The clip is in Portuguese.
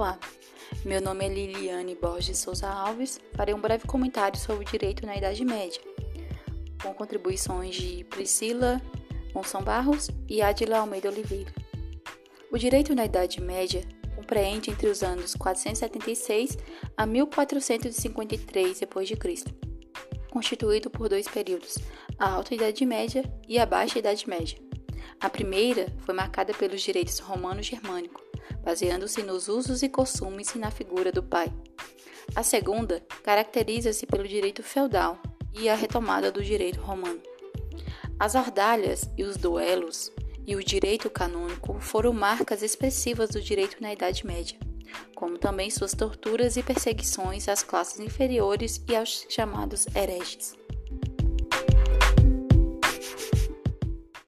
Olá, meu nome é Liliane Borges Souza Alves. Farei um breve comentário sobre o direito na Idade Média, com contribuições de Priscila Monção Barros e Adila Almeida Oliveira. O direito na Idade Média compreende entre os anos 476 a 1453 d.C., constituído por dois períodos, a Alta Idade Média e a Baixa Idade Média. A primeira foi marcada pelos direitos romano-germânico, baseando-se nos usos e costumes e na figura do pai. A segunda caracteriza-se pelo direito feudal e a retomada do direito romano. As ordalhas e os duelos e o direito canônico foram marcas expressivas do direito na Idade Média, como também suas torturas e perseguições às classes inferiores e aos chamados hereges.